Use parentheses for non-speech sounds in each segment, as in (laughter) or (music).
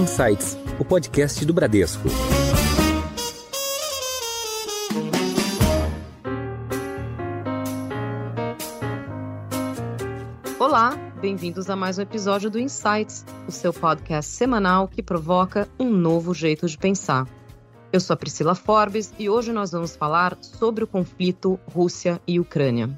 Insights, o podcast do Bradesco. Olá, bem-vindos a mais um episódio do Insights, o seu podcast semanal que provoca um novo jeito de pensar. Eu sou a Priscila Forbes e hoje nós vamos falar sobre o conflito Rússia e Ucrânia.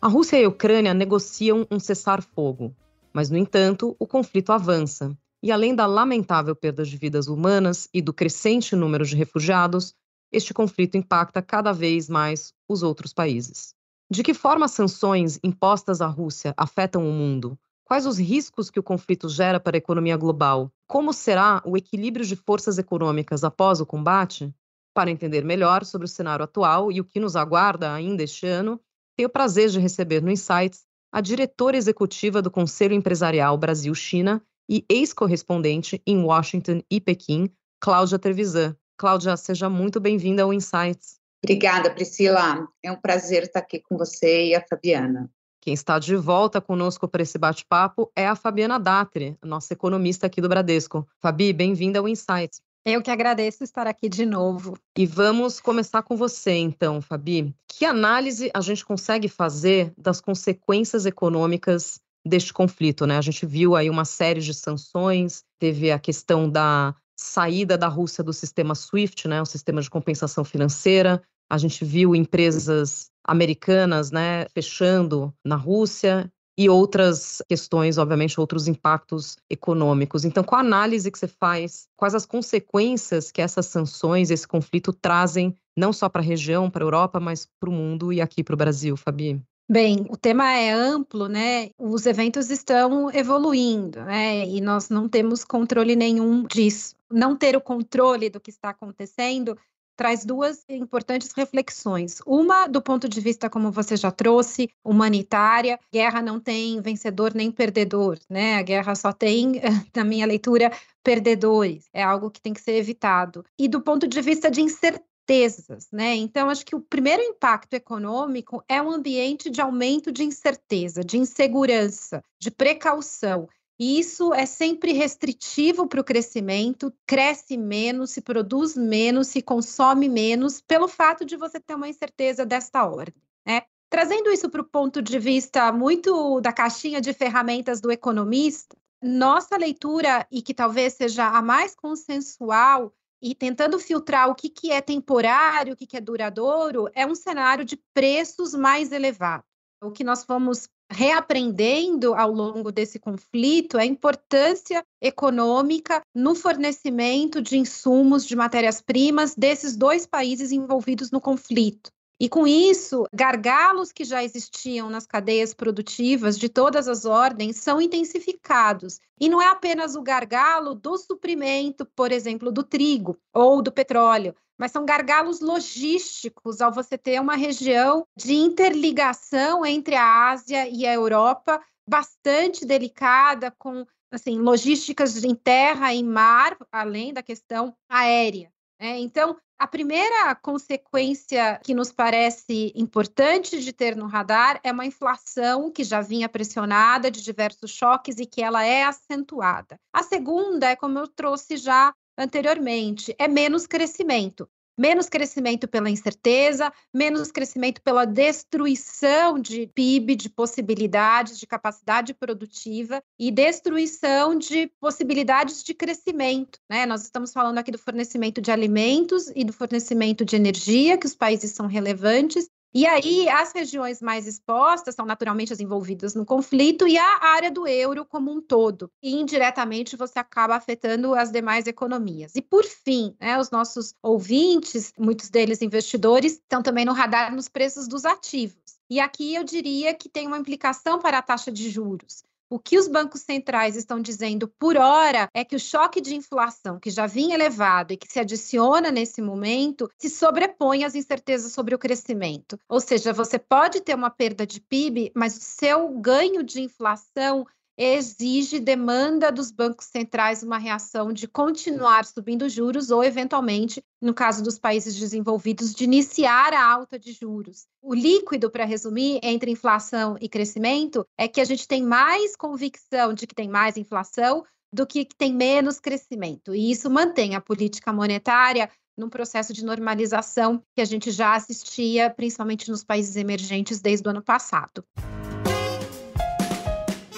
A Rússia e a Ucrânia negociam um cessar-fogo, mas, no entanto, o conflito avança. E além da lamentável perda de vidas humanas e do crescente número de refugiados, este conflito impacta cada vez mais os outros países. De que forma as sanções impostas à Rússia afetam o mundo? Quais os riscos que o conflito gera para a economia global? Como será o equilíbrio de forças econômicas após o combate? Para entender melhor sobre o cenário atual e o que nos aguarda ainda este ano, tenho o prazer de receber no Insights a diretora executiva do Conselho Empresarial Brasil-China e ex-correspondente em Washington e Pequim, Cláudia Trevisan. Cláudia, seja muito bem-vinda ao Insights. Obrigada, Priscila. É um prazer estar aqui com você e a Fabiana. Quem está de volta conosco para esse bate-papo é a Fabiana Datri, nossa economista aqui do Bradesco. Fabi, bem-vinda ao Insights. Eu que agradeço estar aqui de novo. E vamos começar com você, então, Fabi. Que análise a gente consegue fazer das consequências econômicas deste conflito, né? A gente viu aí uma série de sanções, teve a questão da saída da Rússia do sistema SWIFT, né, o sistema de compensação financeira. A gente viu empresas americanas, né, fechando na Rússia e outras questões, obviamente, outros impactos econômicos. Então, qual a análise que você faz? Quais as consequências que essas sanções, esse conflito trazem não só para a região, para a Europa, mas para o mundo e aqui para o Brasil, Fabi? Bem, o tema é amplo, né? Os eventos estão evoluindo, né? E nós não temos controle nenhum disso. Não ter o controle do que está acontecendo traz duas importantes reflexões. Uma, do ponto de vista, como você já trouxe, humanitária. Guerra não tem vencedor nem perdedor, né? A guerra só tem, (laughs) na minha leitura, perdedores. É algo que tem que ser evitado. E do ponto de vista de incerteza, incertezas, né? Então, acho que o primeiro impacto econômico é um ambiente de aumento de incerteza, de insegurança, de precaução. E isso é sempre restritivo para o crescimento, cresce menos, se produz menos, se consome menos, pelo fato de você ter uma incerteza desta ordem. Né? Trazendo isso para o ponto de vista muito da caixinha de ferramentas do economista, nossa leitura, e que talvez seja a mais consensual, e tentando filtrar o que, que é temporário, o que, que é duradouro, é um cenário de preços mais elevados. O que nós fomos reaprendendo ao longo desse conflito é a importância econômica no fornecimento de insumos, de matérias-primas desses dois países envolvidos no conflito. E com isso, gargalos que já existiam nas cadeias produtivas de todas as ordens são intensificados. E não é apenas o gargalo do suprimento, por exemplo, do trigo ou do petróleo, mas são gargalos logísticos ao você ter uma região de interligação entre a Ásia e a Europa bastante delicada com assim logísticas em terra e mar, além da questão aérea. É, então, a primeira consequência que nos parece importante de ter no radar é uma inflação que já vinha pressionada de diversos choques e que ela é acentuada. A segunda é, como eu trouxe já anteriormente, é menos crescimento menos crescimento pela incerteza, menos crescimento pela destruição de PIB, de possibilidades, de capacidade produtiva e destruição de possibilidades de crescimento. Né? Nós estamos falando aqui do fornecimento de alimentos e do fornecimento de energia, que os países são relevantes, e aí, as regiões mais expostas são naturalmente as envolvidas no conflito e a área do euro como um todo. E indiretamente você acaba afetando as demais economias. E por fim, né, os nossos ouvintes, muitos deles investidores, estão também no radar nos preços dos ativos. E aqui eu diria que tem uma implicação para a taxa de juros. O que os bancos centrais estão dizendo por hora é que o choque de inflação, que já vinha elevado e que se adiciona nesse momento, se sobrepõe às incertezas sobre o crescimento. Ou seja, você pode ter uma perda de PIB, mas o seu ganho de inflação exige, demanda dos bancos centrais uma reação de continuar subindo juros ou, eventualmente, no caso dos países desenvolvidos, de iniciar a alta de juros. O líquido, para resumir, entre inflação e crescimento, é que a gente tem mais convicção de que tem mais inflação do que tem menos crescimento. E isso mantém a política monetária num processo de normalização que a gente já assistia, principalmente nos países emergentes, desde o ano passado.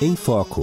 Em Foco.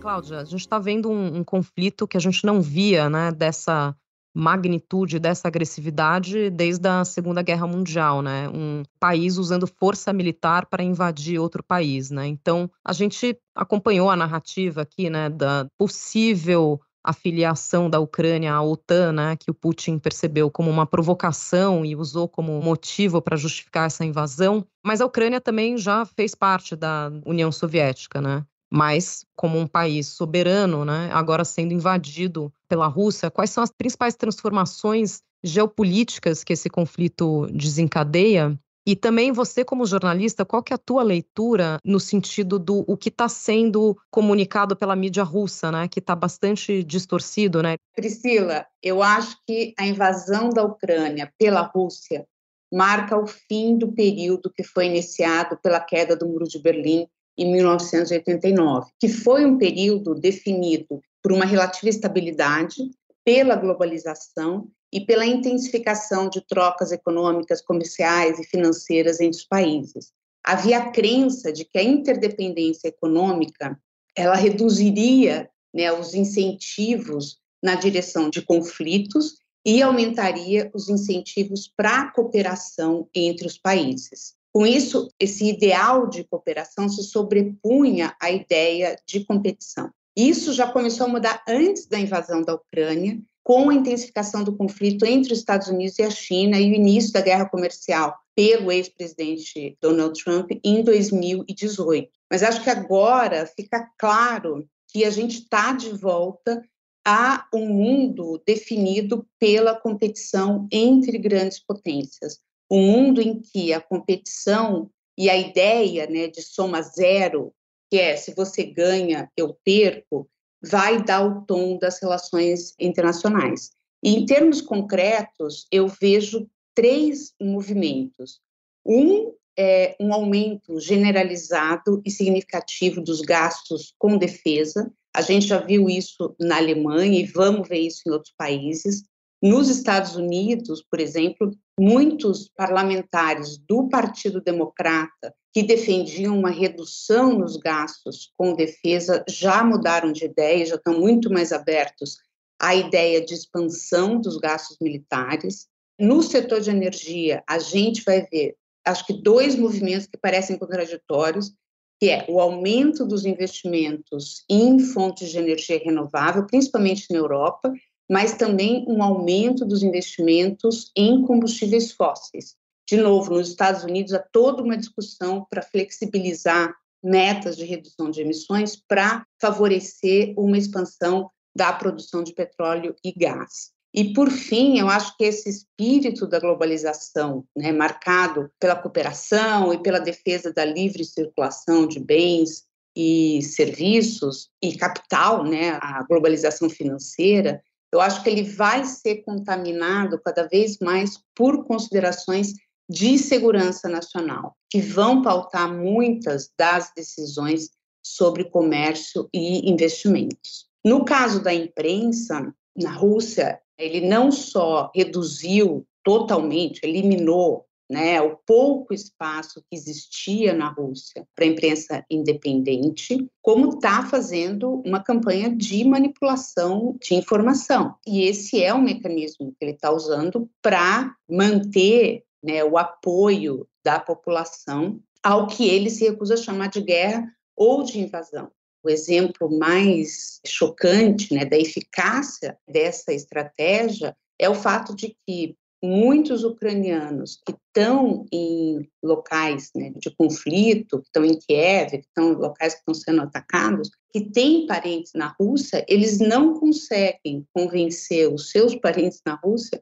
Cláudia, a gente está vendo um, um, conflito que a gente não via, né, dessa magnitude, dessa agressividade desde a Segunda Guerra Mundial, né? Um país usando força militar para invadir outro país, né? Então, a gente acompanhou a narrativa aqui, né, da possível afiliação da Ucrânia à OTAN, né, que o Putin percebeu como uma provocação e usou como motivo para justificar essa invasão. Mas a Ucrânia também já fez parte da União Soviética, né? Mas como um país soberano, né, agora sendo invadido pela Rússia, quais são as principais transformações geopolíticas que esse conflito desencadeia e também você, como jornalista, qual que é a tua leitura no sentido do o que está sendo comunicado pela mídia russa, né? Que está bastante distorcido, né? Priscila, eu acho que a invasão da Ucrânia pela Rússia marca o fim do período que foi iniciado pela queda do Muro de Berlim em 1989, que foi um período definido por uma relativa estabilidade, pela globalização e pela intensificação de trocas econômicas, comerciais e financeiras entre os países. Havia a crença de que a interdependência econômica ela reduziria né, os incentivos na direção de conflitos e aumentaria os incentivos para a cooperação entre os países. Com isso, esse ideal de cooperação se sobrepunha à ideia de competição. Isso já começou a mudar antes da invasão da Ucrânia com a intensificação do conflito entre os Estados Unidos e a China e o início da guerra comercial pelo ex-presidente Donald Trump em 2018. Mas acho que agora fica claro que a gente está de volta a um mundo definido pela competição entre grandes potências. Um mundo em que a competição e a ideia né, de soma zero, que é se você ganha, eu perco, vai dar o tom das relações internacionais. E, em termos concretos, eu vejo três movimentos. Um é um aumento generalizado e significativo dos gastos com defesa. A gente já viu isso na Alemanha e vamos ver isso em outros países. Nos Estados Unidos, por exemplo, muitos parlamentares do Partido Democrata que defendiam uma redução nos gastos com defesa já mudaram de ideia, já estão muito mais abertos à ideia de expansão dos gastos militares. No setor de energia, a gente vai ver, acho que dois movimentos que parecem contraditórios, que é o aumento dos investimentos em fontes de energia renovável, principalmente na Europa, mas também um aumento dos investimentos em combustíveis fósseis. De novo, nos Estados Unidos há toda uma discussão para flexibilizar metas de redução de emissões para favorecer uma expansão da produção de petróleo e gás. E, por fim, eu acho que esse espírito da globalização, né, marcado pela cooperação e pela defesa da livre circulação de bens e serviços e capital, né, a globalização financeira, eu acho que ele vai ser contaminado cada vez mais por considerações de segurança nacional, que vão pautar muitas das decisões sobre comércio e investimentos. No caso da imprensa, na Rússia, ele não só reduziu totalmente, eliminou né, o pouco espaço que existia na Rússia para a imprensa independente, como está fazendo uma campanha de manipulação de informação. E esse é um mecanismo que ele está usando para manter né, o apoio da população ao que ele se recusa a chamar de guerra ou de invasão. O exemplo mais chocante né, da eficácia dessa estratégia é o fato de que muitos ucranianos que estão em locais né, de conflito, que estão em Kiev, que estão em locais que estão sendo atacados, que têm parentes na Rússia, eles não conseguem convencer os seus parentes na Rússia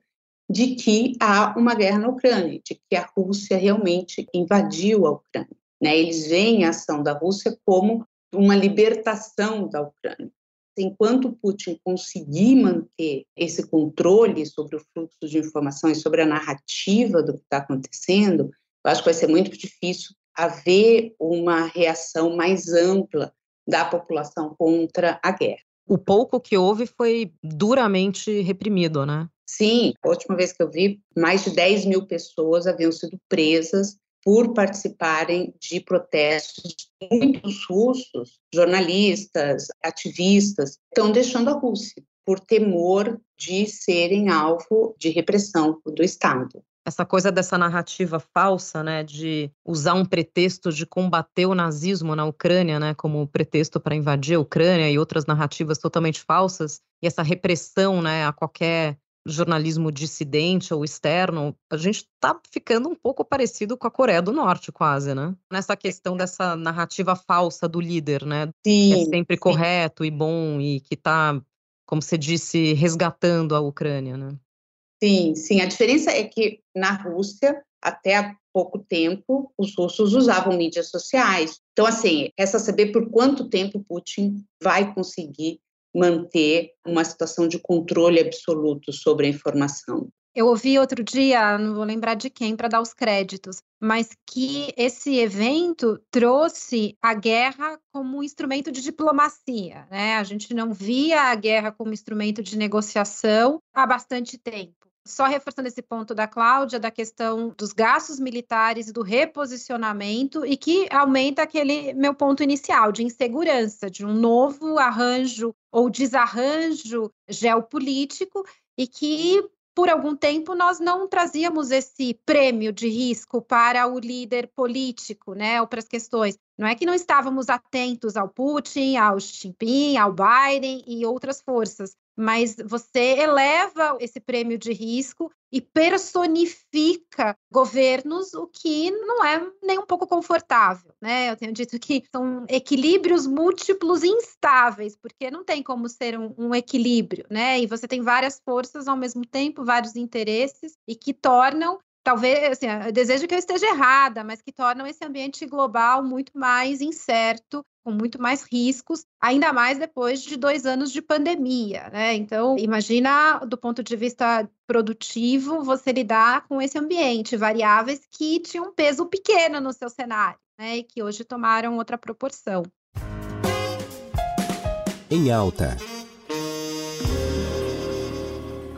de que há uma guerra na Ucrânia, de que a Rússia realmente invadiu a Ucrânia. Né? Eles veem a ação da Rússia como uma libertação da Ucrânia enquanto Putin conseguir manter esse controle sobre o fluxo de informação e sobre a narrativa do que está acontecendo, eu acho que vai ser muito difícil haver uma reação mais ampla da população contra a guerra. O pouco que houve foi duramente reprimido, né? Sim, a última vez que eu vi, mais de 10 mil pessoas haviam sido presas por participarem de protestos. Muitos russos, jornalistas, ativistas, estão deixando a Rússia por temor de serem alvo de repressão do Estado. Essa coisa dessa narrativa falsa, né, de usar um pretexto de combater o nazismo na Ucrânia, né, como pretexto para invadir a Ucrânia e outras narrativas totalmente falsas, e essa repressão, né, a qualquer jornalismo dissidente ou externo, a gente está ficando um pouco parecido com a Coreia do Norte, quase, né? Nessa questão dessa narrativa falsa do líder, né? Sim, que é sempre sim. correto e bom e que está, como você disse, resgatando a Ucrânia, né? Sim, sim. A diferença é que na Rússia, até há pouco tempo, os russos usavam mídias sociais. Então, assim, resta saber por quanto tempo Putin vai conseguir manter uma situação de controle absoluto sobre a informação. Eu ouvi outro dia, não vou lembrar de quem para dar os créditos, mas que esse evento trouxe a guerra como um instrumento de diplomacia, né? A gente não via a guerra como instrumento de negociação há bastante tempo. Só reforçando esse ponto da Cláudia, da questão dos gastos militares, do reposicionamento, e que aumenta aquele meu ponto inicial de insegurança, de um novo arranjo ou desarranjo geopolítico, e que por algum tempo nós não trazíamos esse prêmio de risco para o líder político, né, ou para as questões. Não é que não estávamos atentos ao Putin, ao Xi Jinping, ao Biden e outras forças, mas você eleva esse prêmio de risco e personifica governos, o que não é nem um pouco confortável, né? Eu tenho dito que são equilíbrios múltiplos instáveis, porque não tem como ser um, um equilíbrio, né? E você tem várias forças ao mesmo tempo, vários interesses, e que tornam talvez, assim, eu desejo que eu esteja errada, mas que tornam esse ambiente global muito mais incerto, com muito mais riscos, ainda mais depois de dois anos de pandemia, né? Então, imagina do ponto de vista produtivo você lidar com esse ambiente, variáveis que tinham um peso pequeno no seu cenário, né? E que hoje tomaram outra proporção. Em alta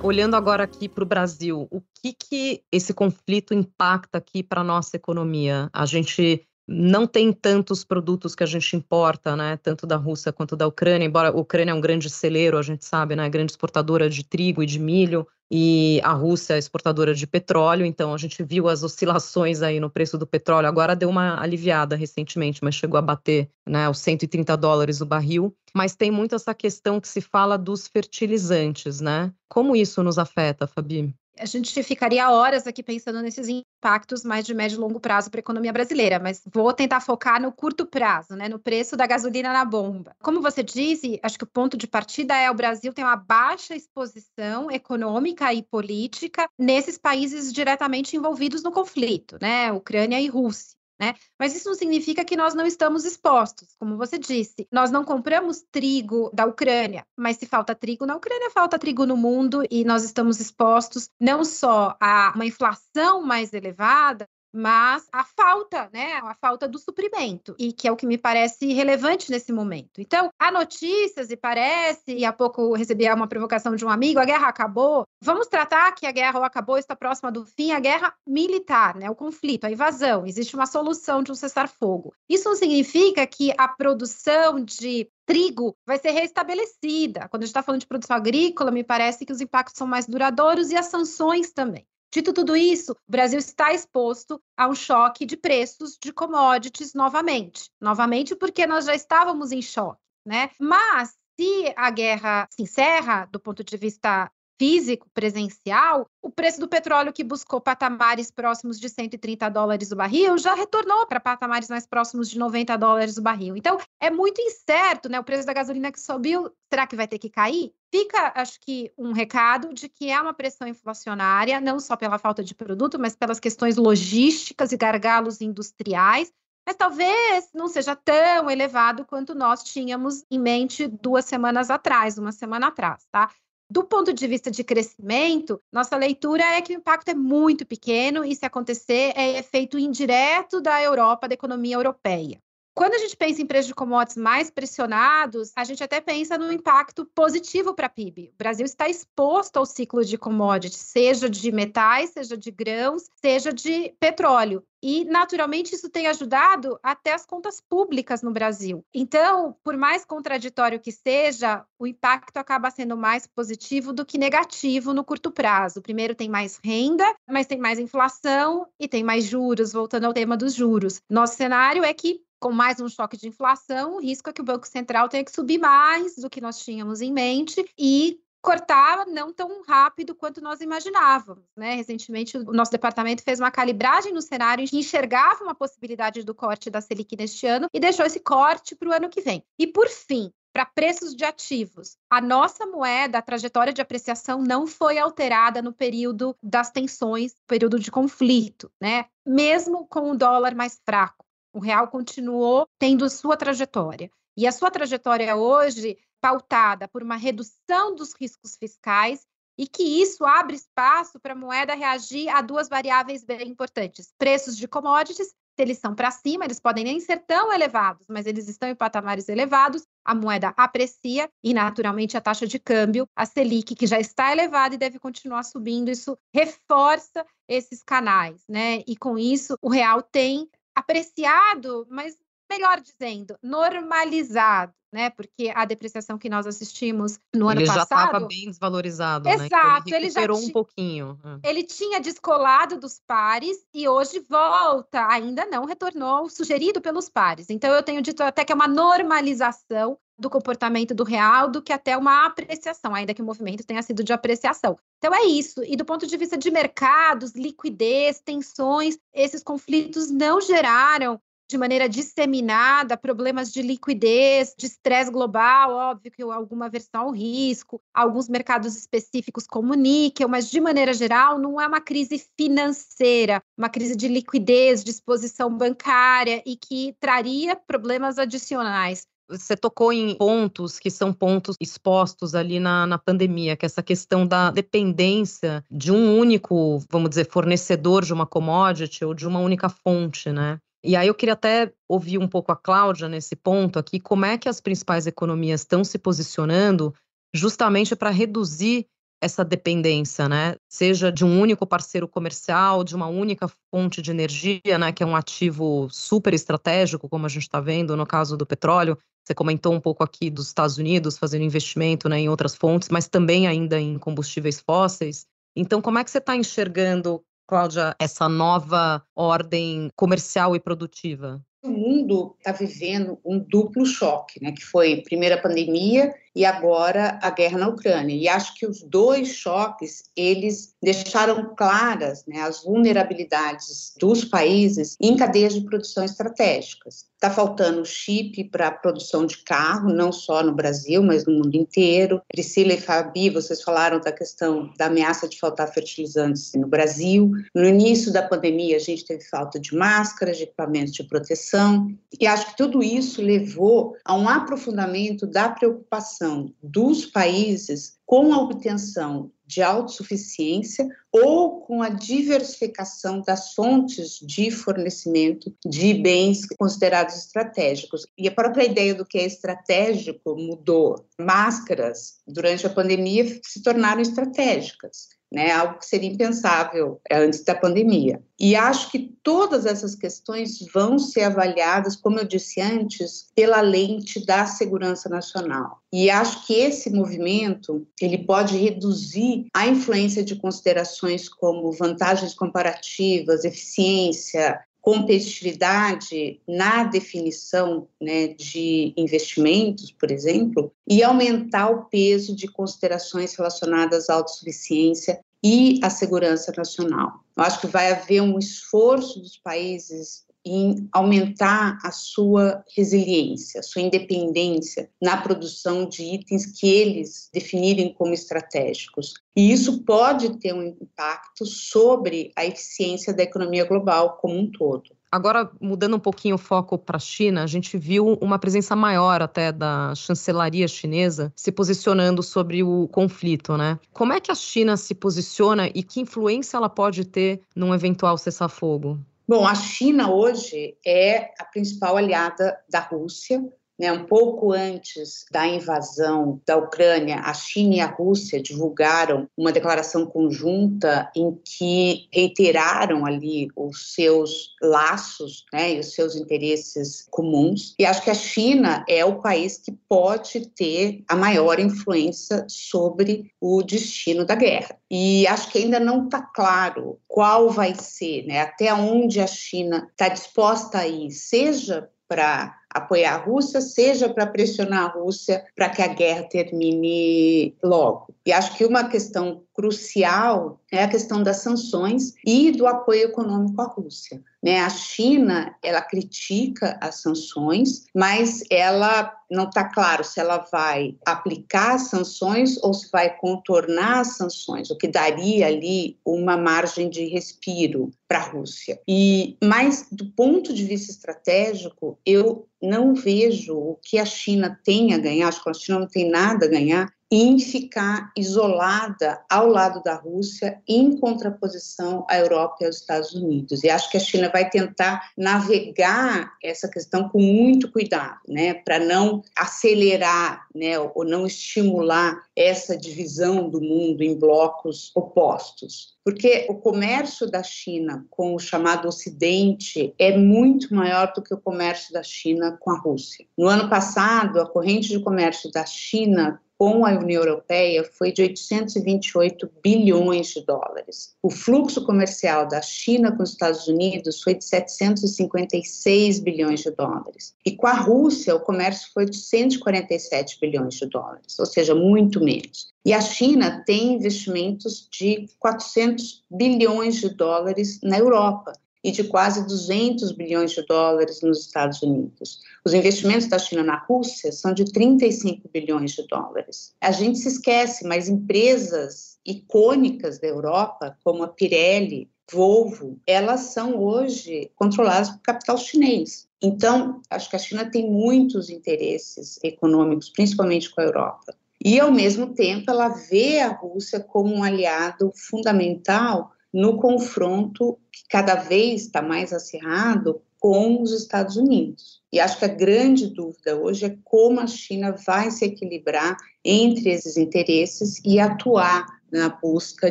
olhando agora aqui para o Brasil, o que, que esse conflito impacta aqui para a nossa economia? A gente não tem tantos produtos que a gente importa, né, tanto da Rússia quanto da Ucrânia, embora a Ucrânia é um grande celeiro, a gente sabe, né, grande exportadora de trigo e de milho, e a Rússia é exportadora de petróleo, então a gente viu as oscilações aí no preço do petróleo, agora deu uma aliviada recentemente, mas chegou a bater, né, os 130 dólares o barril, mas tem muito essa questão que se fala dos fertilizantes, né? Como isso nos afeta, Fabi? A gente ficaria horas aqui pensando nesses impactos mais de médio e longo prazo para a economia brasileira, mas vou tentar focar no curto prazo, né, no preço da gasolina na bomba. Como você disse, acho que o ponto de partida é o Brasil tem uma baixa exposição econômica e política nesses países diretamente envolvidos no conflito, né, Ucrânia e Rússia. Né? Mas isso não significa que nós não estamos expostos, como você disse. Nós não compramos trigo da Ucrânia, mas se falta trigo na Ucrânia, falta trigo no mundo e nós estamos expostos não só a uma inflação mais elevada, mas a falta, né, a falta do suprimento, e que é o que me parece relevante nesse momento. Então, há notícias e parece, e há pouco recebi uma provocação de um amigo, a guerra acabou. Vamos tratar que a guerra ou acabou, está próxima do fim, a guerra militar, né, o conflito, a invasão, existe uma solução de um cessar-fogo. Isso não significa que a produção de trigo vai ser restabelecida. Quando a gente está falando de produção agrícola, me parece que os impactos são mais duradouros e as sanções também. Dito tudo isso, o Brasil está exposto a um choque de preços de commodities novamente. Novamente, porque nós já estávamos em choque, né? Mas se a guerra se encerra do ponto de vista físico, presencial, o preço do petróleo que buscou patamares próximos de 130 dólares o barril já retornou para patamares mais próximos de 90 dólares o barril. Então, é muito incerto, né? O preço da gasolina que subiu, será que vai ter que cair? Fica, acho que, um recado de que é uma pressão inflacionária, não só pela falta de produto, mas pelas questões logísticas e gargalos industriais, mas talvez não seja tão elevado quanto nós tínhamos em mente duas semanas atrás, uma semana atrás, tá? Do ponto de vista de crescimento, nossa leitura é que o impacto é muito pequeno e, se acontecer, é efeito indireto da Europa, da economia europeia. Quando a gente pensa em preços de commodities mais pressionados, a gente até pensa no impacto positivo para a PIB. O Brasil está exposto ao ciclo de commodities, seja de metais, seja de grãos, seja de petróleo. E, naturalmente, isso tem ajudado até as contas públicas no Brasil. Então, por mais contraditório que seja, o impacto acaba sendo mais positivo do que negativo no curto prazo. Primeiro, tem mais renda, mas tem mais inflação e tem mais juros, voltando ao tema dos juros. Nosso cenário é que com mais um choque de inflação, o risco é que o Banco Central tenha que subir mais do que nós tínhamos em mente e cortar não tão rápido quanto nós imaginávamos. Né? Recentemente, o nosso departamento fez uma calibragem no cenário e enxergava uma possibilidade do corte da Selic neste ano e deixou esse corte para o ano que vem. E, por fim, para preços de ativos. A nossa moeda, a trajetória de apreciação não foi alterada no período das tensões, período de conflito, né? Mesmo com o dólar mais fraco. O real continuou tendo sua trajetória. E a sua trajetória hoje pautada por uma redução dos riscos fiscais e que isso abre espaço para a moeda reagir a duas variáveis bem importantes: preços de commodities, se eles são para cima, eles podem nem ser tão elevados, mas eles estão em patamares elevados, a moeda aprecia e, naturalmente, a taxa de câmbio, a Selic, que já está elevada e deve continuar subindo, isso reforça esses canais, né? E com isso, o real tem apreciado, mas melhor dizendo, normalizado, né? Porque a depreciação que nós assistimos no ele ano passado. Ele já estava bem desvalorizado, Exato, né? Então, ele, ele já um pouquinho. É. Ele tinha descolado dos pares e hoje volta, ainda não retornou sugerido pelos pares. Então eu tenho dito até que é uma normalização do comportamento do real do que até uma apreciação, ainda que o movimento tenha sido de apreciação. Então é isso. E do ponto de vista de mercados, liquidez, tensões, esses conflitos não geraram de maneira disseminada problemas de liquidez, de estresse global, óbvio que alguma versão ao risco, alguns mercados específicos como níquel, mas de maneira geral não é uma crise financeira, uma crise de liquidez, de exposição bancária e que traria problemas adicionais. Você tocou em pontos que são pontos expostos ali na, na pandemia, que é essa questão da dependência de um único, vamos dizer, fornecedor de uma commodity ou de uma única fonte, né? E aí eu queria até ouvir um pouco a Cláudia nesse ponto aqui, como é que as principais economias estão se posicionando justamente para reduzir essa dependência, né? Seja de um único parceiro comercial, de uma única fonte de energia, né? Que é um ativo super estratégico, como a gente está vendo no caso do petróleo. Você comentou um pouco aqui dos Estados Unidos fazendo investimento né, em outras fontes, mas também ainda em combustíveis fósseis. Então, como é que você está enxergando, Cláudia, essa nova ordem comercial e produtiva? O mundo está vivendo um duplo choque, né? Que foi primeiro a pandemia e agora a guerra na Ucrânia. E acho que os dois choques, eles deixaram claras né, as vulnerabilidades dos países em cadeias de produção estratégicas. Está faltando chip para a produção de carro, não só no Brasil, mas no mundo inteiro. Priscila e Fabi, vocês falaram da questão da ameaça de faltar fertilizantes no Brasil. No início da pandemia, a gente teve falta de máscaras, de equipamentos de proteção. E acho que tudo isso levou a um aprofundamento da preocupação dos países com a obtenção de autossuficiência ou com a diversificação das fontes de fornecimento de bens considerados estratégicos. E a própria ideia do que é estratégico mudou. Máscaras, durante a pandemia, se tornaram estratégicas né? Algo que seria impensável é, antes da pandemia. E acho que todas essas questões vão ser avaliadas, como eu disse antes, pela lente da segurança nacional. E acho que esse movimento ele pode reduzir a influência de considerações como vantagens comparativas, eficiência, competitividade na definição né, de investimentos, por exemplo, e aumentar o peso de considerações relacionadas à autossuficiência e à segurança nacional. Eu acho que vai haver um esforço dos países em aumentar a sua resiliência, sua independência na produção de itens que eles definirem como estratégicos. E isso pode ter um impacto sobre a eficiência da economia global como um todo. Agora, mudando um pouquinho o foco para a China, a gente viu uma presença maior até da chancelaria chinesa se posicionando sobre o conflito, né? Como é que a China se posiciona e que influência ela pode ter num eventual cessar-fogo? Bom, a China hoje é a principal aliada da Rússia né, um pouco antes da invasão da Ucrânia, a China e a Rússia divulgaram uma declaração conjunta em que reiteraram ali os seus laços né, e os seus interesses comuns. E acho que a China é o país que pode ter a maior influência sobre o destino da guerra. E acho que ainda não está claro qual vai ser, né, até onde a China está disposta a ir, seja para apoiar a Rússia, seja para pressionar a Rússia para que a guerra termine logo. E acho que uma questão crucial é a questão das sanções e do apoio econômico à Rússia. Né? A China ela critica as sanções, mas ela não está claro se ela vai aplicar sanções ou se vai contornar as sanções, o que daria ali uma margem de respiro para a Rússia. E mas do ponto de vista estratégico, eu não vejo o que a China tem a ganhar, acho que a China não tem nada a ganhar em ficar isolada ao lado da Rússia, em contraposição à Europa e aos Estados Unidos. E acho que a China vai tentar navegar essa questão com muito cuidado, né, para não acelerar, né, ou não estimular essa divisão do mundo em blocos opostos. Porque o comércio da China com o chamado Ocidente é muito maior do que o comércio da China com a Rússia. No ano passado, a corrente de comércio da China com a União Europeia foi de 828 bilhões de dólares. O fluxo comercial da China com os Estados Unidos foi de 756 bilhões de dólares. E com a Rússia, o comércio foi de 147 bilhões de dólares, ou seja, muito menos. E a China tem investimentos de 400 bilhões de dólares na Europa e de quase 200 bilhões de dólares nos Estados Unidos. Os investimentos da China na Rússia são de 35 bilhões de dólares. A gente se esquece, mas empresas icônicas da Europa, como a Pirelli, Volvo, elas são hoje controladas por capital chinês. Então, acho que a China tem muitos interesses econômicos, principalmente com a Europa. E, ao mesmo tempo, ela vê a Rússia como um aliado fundamental no confronto que cada vez está mais acirrado com os Estados Unidos. E acho que a grande dúvida hoje é como a China vai se equilibrar entre esses interesses e atuar na busca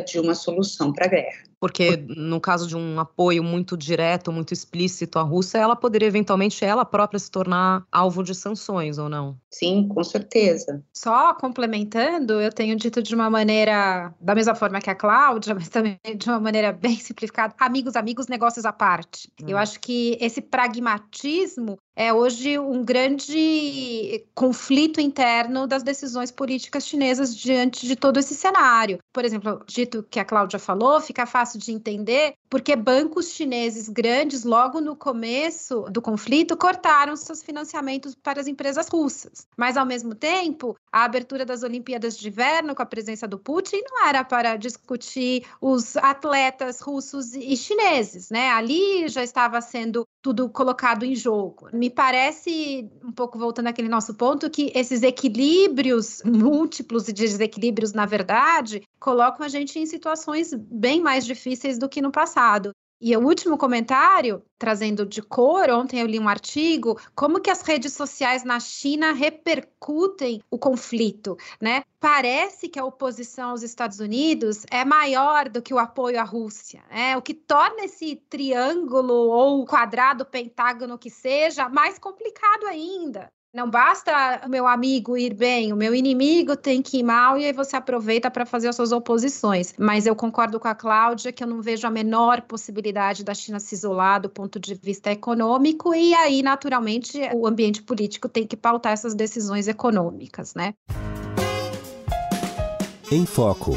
de uma solução para a guerra. Porque no caso de um apoio muito direto, muito explícito à Rússia, ela poderia eventualmente ela própria se tornar alvo de sanções ou não? Sim, com certeza. Só complementando, eu tenho dito de uma maneira, da mesma forma que a Cláudia, mas também de uma maneira bem simplificada, amigos, amigos, negócios à parte. Hum. Eu acho que esse pragmatismo é hoje um grande conflito interno das decisões políticas chinesas diante de todo esse cenário. Por exemplo, dito que a Cláudia falou, fica fácil de entender porque bancos chineses grandes, logo no começo do conflito, cortaram seus financiamentos para as empresas russas. Mas, ao mesmo tempo, a abertura das Olimpíadas de Inverno, com a presença do Putin, não era para discutir os atletas russos e chineses, né? Ali já estava sendo tudo colocado em jogo. Me parece, um pouco voltando àquele nosso ponto, que esses equilíbrios múltiplos e desequilíbrios, na verdade, colocam a gente em situações bem mais difíceis do que no passado. E o último comentário, trazendo de cor, ontem eu li um artigo, como que as redes sociais na China repercutem o conflito, né? Parece que a oposição aos Estados Unidos é maior do que o apoio à Rússia, né? O que torna esse triângulo ou quadrado, pentágono que seja, mais complicado ainda. Não basta o meu amigo ir bem, o meu inimigo tem que ir mal e aí você aproveita para fazer as suas oposições. Mas eu concordo com a Cláudia que eu não vejo a menor possibilidade da China se isolar do ponto de vista econômico e aí, naturalmente, o ambiente político tem que pautar essas decisões econômicas, né? Em Foco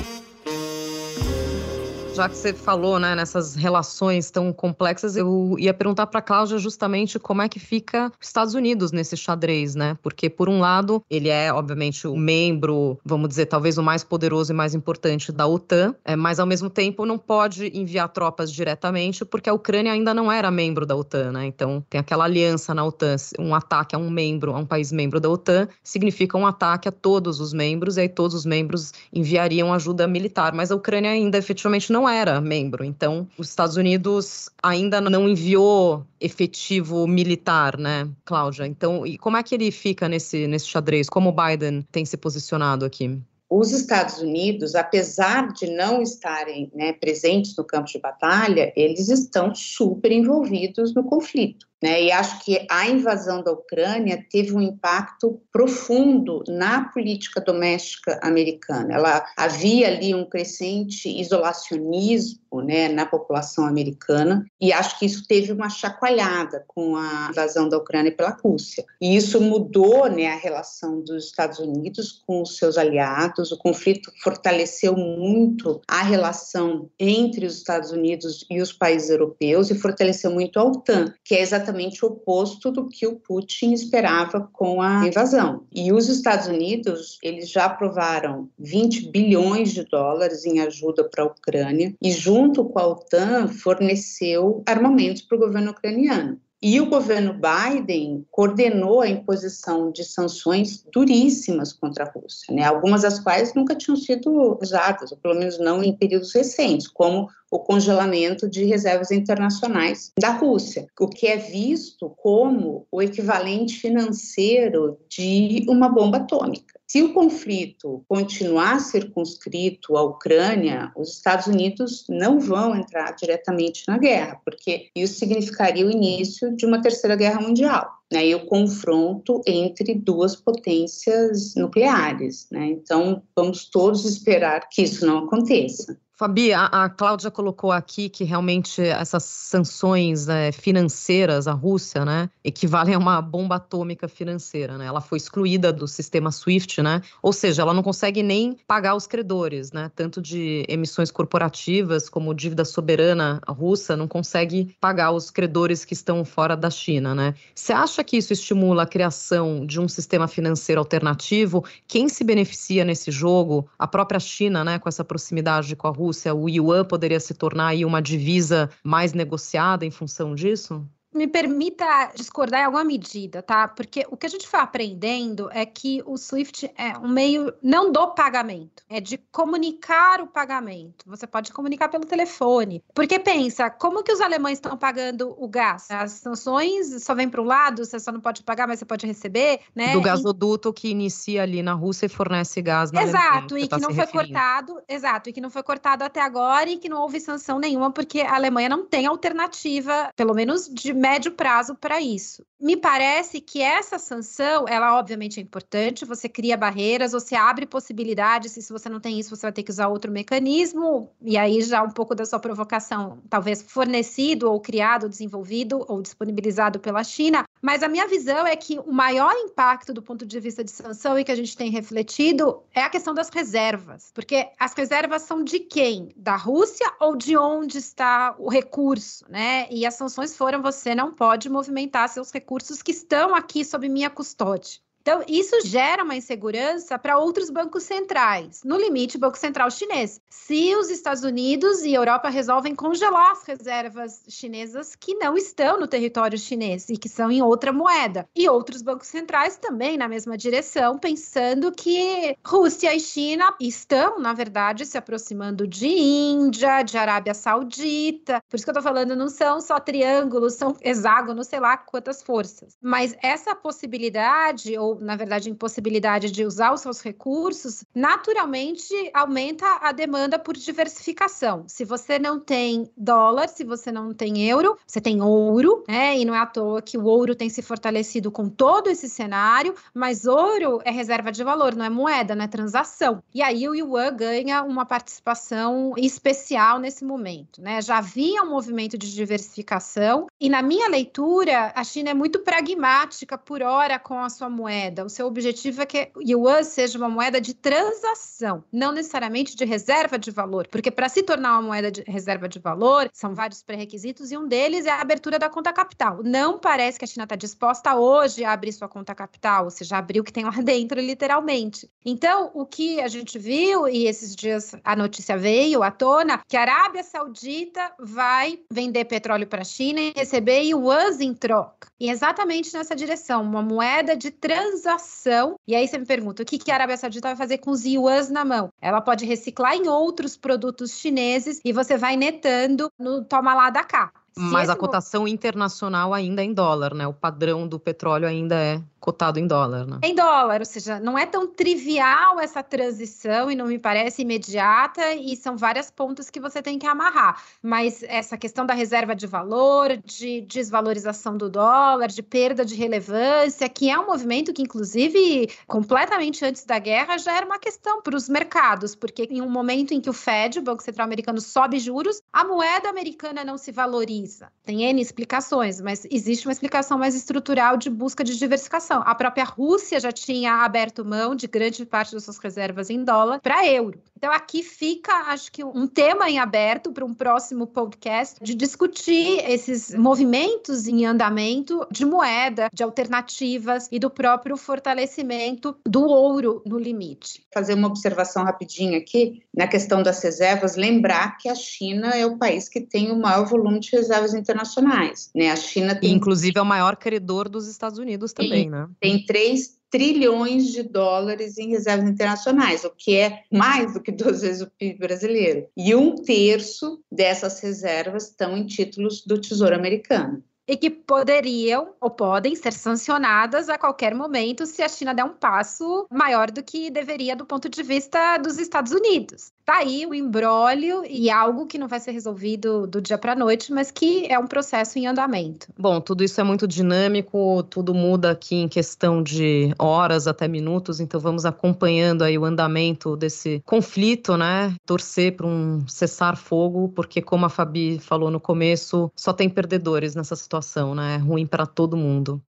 já que você falou né, nessas relações tão complexas, eu ia perguntar para a Cláudia justamente como é que fica os Estados Unidos nesse xadrez, né? Porque, por um lado, ele é, obviamente, o membro, vamos dizer, talvez o mais poderoso e mais importante da OTAN, é, mas, ao mesmo tempo, não pode enviar tropas diretamente, porque a Ucrânia ainda não era membro da OTAN, né? Então, tem aquela aliança na OTAN, um ataque a um membro, a um país membro da OTAN, significa um ataque a todos os membros, e aí todos os membros enviariam ajuda militar, mas a Ucrânia ainda efetivamente não era membro. Então, os Estados Unidos ainda não enviou efetivo militar, né, Cláudia? Então, e como é que ele fica nesse, nesse xadrez? Como o Biden tem se posicionado aqui? os Estados Unidos, apesar de não estarem né, presentes no campo de batalha, eles estão super envolvidos no conflito. Né? E acho que a invasão da Ucrânia teve um impacto profundo na política doméstica americana. Ela havia ali um crescente isolacionismo né, na população americana e acho que isso teve uma chacoalhada com a invasão da Ucrânia pela Rússia. E isso mudou né, a relação dos Estados Unidos com os seus aliados. O conflito fortaleceu muito a relação entre os Estados Unidos e os países europeus e fortaleceu muito a OTAN, que é exatamente o oposto do que o Putin esperava com a invasão. E os Estados Unidos, eles já aprovaram 20 bilhões de dólares em ajuda para a Ucrânia e junto com a OTAN forneceu armamentos para o governo ucraniano. E o governo Biden coordenou a imposição de sanções duríssimas contra a Rússia, né? algumas das quais nunca tinham sido usadas, ou pelo menos não em períodos recentes, como o congelamento de reservas internacionais da Rússia, o que é visto como o equivalente financeiro de uma bomba atômica. Se o conflito continuar circunscrito à Ucrânia, os Estados Unidos não vão entrar diretamente na guerra, porque isso significaria o início de uma terceira guerra mundial. Né, e o confronto entre duas potências nucleares. Né? Então, vamos todos esperar que isso não aconteça. Fabi, a, a Cláudia colocou aqui que realmente essas sanções é, financeiras à Rússia, né, equivalem a uma bomba atômica financeira, né? Ela foi excluída do sistema SWIFT, né? Ou seja, ela não consegue nem pagar os credores, né? Tanto de emissões corporativas como dívida soberana russa, não consegue pagar os credores que estão fora da China, né? Você acha que isso estimula a criação de um sistema financeiro alternativo? Quem se beneficia nesse jogo? A própria China, né, com essa proximidade com a Rússia? Rússia, o yuan poderia se tornar aí uma divisa mais negociada em função disso? Me permita discordar em alguma medida, tá? Porque o que a gente foi aprendendo é que o SWIFT é um meio não do pagamento, é de comunicar o pagamento. Você pode comunicar pelo telefone. Porque pensa, como que os alemães estão pagando o gás? As sanções só vêm para um lado, você só não pode pagar, mas você pode receber, né? Do gasoduto que inicia ali na Rússia e fornece gás na Exato, Alemanha, e que, tá não foi referindo. cortado, exato, e que não foi cortado até agora e que não houve sanção nenhuma porque a Alemanha não tem alternativa, pelo menos de médio prazo para isso. Me parece que essa sanção, ela obviamente é importante, você cria barreiras, você abre possibilidades, e se você não tem isso, você vai ter que usar outro mecanismo, e aí já um pouco da sua provocação, talvez fornecido ou criado, desenvolvido ou disponibilizado pela China, mas a minha visão é que o maior impacto do ponto de vista de sanção e que a gente tem refletido é a questão das reservas, porque as reservas são de quem? Da Rússia ou de onde está o recurso, né? E as sanções foram você não pode movimentar seus recursos que estão aqui sob minha custódia. Então, isso gera uma insegurança para outros bancos centrais. No limite, o Banco Central chinês. Se os Estados Unidos e Europa resolvem congelar as reservas chinesas que não estão no território chinês e que são em outra moeda. E outros bancos centrais também na mesma direção, pensando que Rússia e China estão, na verdade, se aproximando de Índia, de Arábia Saudita. Por isso que eu estou falando, não são só triângulos, são hexágonos, sei lá quantas forças. Mas essa possibilidade, ou na verdade, impossibilidade de usar os seus recursos, naturalmente aumenta a demanda por diversificação. Se você não tem dólar, se você não tem euro, você tem ouro, né? E não é à toa que o ouro tem se fortalecido com todo esse cenário, mas ouro é reserva de valor, não é moeda, não é transação. E aí o yuan ganha uma participação especial nesse momento, né? Já havia um movimento de diversificação e na minha leitura, a China é muito pragmática por hora com a sua moeda moeda. O seu objetivo é que o yuan seja uma moeda de transação, não necessariamente de reserva de valor, porque para se tornar uma moeda de reserva de valor, são vários pré-requisitos e um deles é a abertura da conta capital. Não parece que a China está disposta hoje a abrir sua conta capital, ou seja, abrir o que tem lá (laughs) dentro, literalmente. Então, o que a gente viu, e esses dias a notícia veio à tona, que a Arábia Saudita vai vender petróleo para a China e receber yuans em troca. E exatamente nessa direção, uma moeda de transação transação. E aí você me pergunta, o que, que a Arábia Saudita vai fazer com os yuans na mão? Ela pode reciclar em outros produtos chineses e você vai netando no toma lá da cá. Mas a cotação internacional ainda é em dólar, né? O padrão do petróleo ainda é cotado em dólar, né? Em dólar, ou seja, não é tão trivial essa transição e não me parece imediata e são várias pontas que você tem que amarrar. Mas essa questão da reserva de valor, de desvalorização do dólar, de perda de relevância, que é um movimento que, inclusive, completamente antes da guerra, já era uma questão para os mercados, porque em um momento em que o Fed, o Banco Central Americano, sobe juros, a moeda americana não se valoriza. Tem N explicações, mas existe uma explicação mais estrutural de busca de diversificação a própria Rússia já tinha aberto mão de grande parte das suas reservas em dólar para euro. Então, aqui fica, acho que, um tema em aberto para um próximo podcast de discutir esses movimentos em andamento de moeda, de alternativas e do próprio fortalecimento do ouro no limite. Fazer uma observação rapidinha aqui na questão das reservas, lembrar que a China é o país que tem o maior volume de reservas internacionais. Né? A China tem. Inclusive, é o maior credor dos Estados Unidos também, né? Tem 3 trilhões de dólares em reservas internacionais, o que é mais do que duas vezes o PIB brasileiro. E um terço dessas reservas estão em títulos do Tesouro Americano e que poderiam ou podem ser sancionadas a qualquer momento se a China der um passo maior do que deveria do ponto de vista dos Estados Unidos. Tá aí o embrólio e algo que não vai ser resolvido do dia para a noite, mas que é um processo em andamento. Bom, tudo isso é muito dinâmico, tudo muda aqui em questão de horas até minutos, então vamos acompanhando aí o andamento desse conflito, né? Torcer para um cessar fogo, porque como a Fabi falou no começo, só tem perdedores nessa situação, né? É ruim para todo mundo.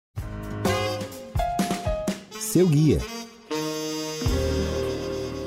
Seu guia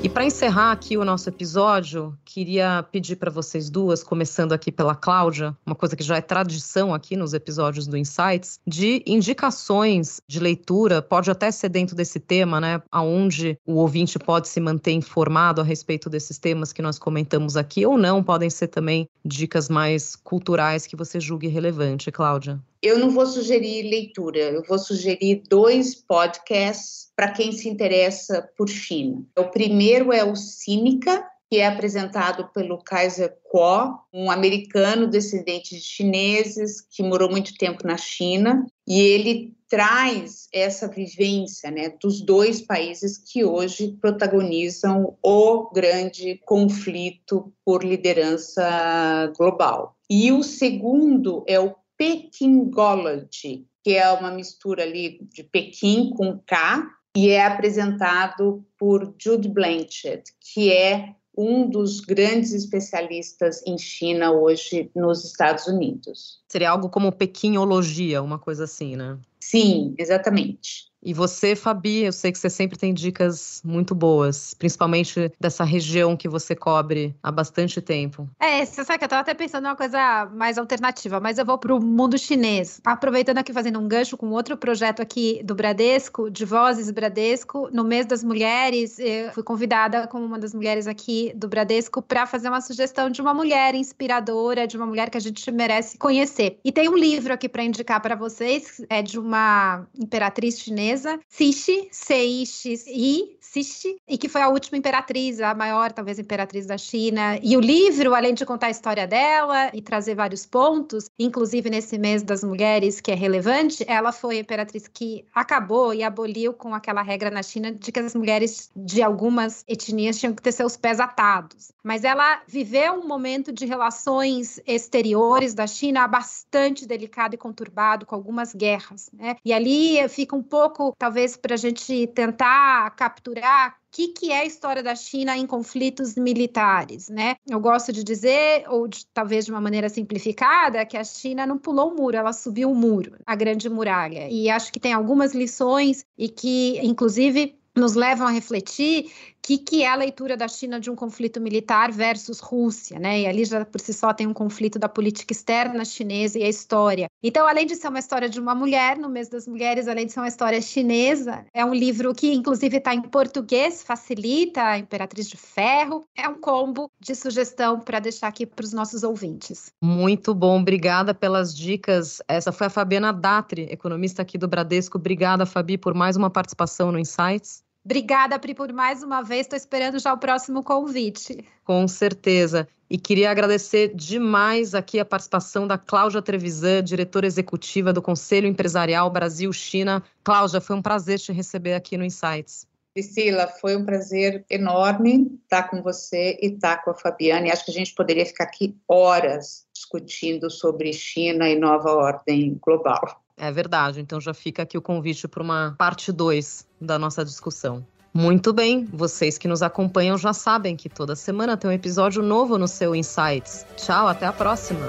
e para encerrar aqui o nosso episódio, queria pedir para vocês duas, começando aqui pela Cláudia, uma coisa que já é tradição aqui nos episódios do Insights, de indicações de leitura, pode até ser dentro desse tema, né, aonde o ouvinte pode se manter informado a respeito desses temas que nós comentamos aqui, ou não, podem ser também dicas mais culturais que você julgue relevante, Cláudia. Eu não vou sugerir leitura, eu vou sugerir dois podcasts para quem se interessa por China. O primeiro é o Cínica, que é apresentado pelo Kaiser Kuo, um americano descendente de chineses que morou muito tempo na China, e ele traz essa vivência né, dos dois países que hoje protagonizam o grande conflito por liderança global. E o segundo é o Pekingology, que é uma mistura ali de Pequim com K, e é apresentado por Jude Blanchett, que é um dos grandes especialistas em China hoje nos Estados Unidos. Seria algo como pequinologia, uma coisa assim, né? Sim, exatamente. E você, Fabi, eu sei que você sempre tem dicas muito boas, principalmente dessa região que você cobre há bastante tempo. É, você sabe que eu estava até pensando em uma coisa mais alternativa, mas eu vou para o mundo chinês. Aproveitando aqui, fazendo um gancho com outro projeto aqui do Bradesco, de Vozes Bradesco, no mês das mulheres, eu fui convidada como uma das mulheres aqui do Bradesco para fazer uma sugestão de uma mulher inspiradora, de uma mulher que a gente merece conhecer. E tem um livro aqui para indicar para vocês, é de uma imperatriz chinesa chinesa, Cixi, C-I-X-I, Cixi, e que foi a última imperatriz, a maior, talvez, imperatriz da China. E o livro, além de contar a história dela e trazer vários pontos, inclusive nesse mês das mulheres, que é relevante, ela foi a imperatriz que acabou e aboliu com aquela regra na China de que as mulheres de algumas etnias tinham que ter seus pés atados. Mas ela viveu um momento de relações exteriores da China bastante delicado e conturbado, com algumas guerras. Né? E ali fica um pouco talvez, para a gente tentar capturar o que, que é a história da China em conflitos militares, né? Eu gosto de dizer, ou de, talvez de uma maneira simplificada, que a China não pulou o muro, ela subiu o muro, a Grande Muralha. E acho que tem algumas lições e que, inclusive, nos levam a refletir que, que é a leitura da China de um conflito militar versus Rússia, né? E ali já por si só tem um conflito da política externa chinesa e a história. Então, além de ser uma história de uma mulher, no mês das mulheres, além de ser uma história chinesa, é um livro que, inclusive, está em português, facilita, a Imperatriz de Ferro. É um combo de sugestão para deixar aqui para os nossos ouvintes. Muito bom, obrigada pelas dicas. Essa foi a Fabiana Datri, economista aqui do Bradesco. Obrigada, Fabi, por mais uma participação no Insights. Obrigada, Pri, por mais uma vez. Estou esperando já o próximo convite. Com certeza. E queria agradecer demais aqui a participação da Cláudia Trevisan, diretora executiva do Conselho Empresarial Brasil-China. Cláudia, foi um prazer te receber aqui no Insights. Priscila, foi um prazer enorme estar com você e estar com a Fabiana. E acho que a gente poderia ficar aqui horas discutindo sobre China e nova ordem global. É verdade, então já fica aqui o convite para uma parte 2 da nossa discussão. Muito bem, vocês que nos acompanham já sabem que toda semana tem um episódio novo no seu Insights. Tchau, até a próxima!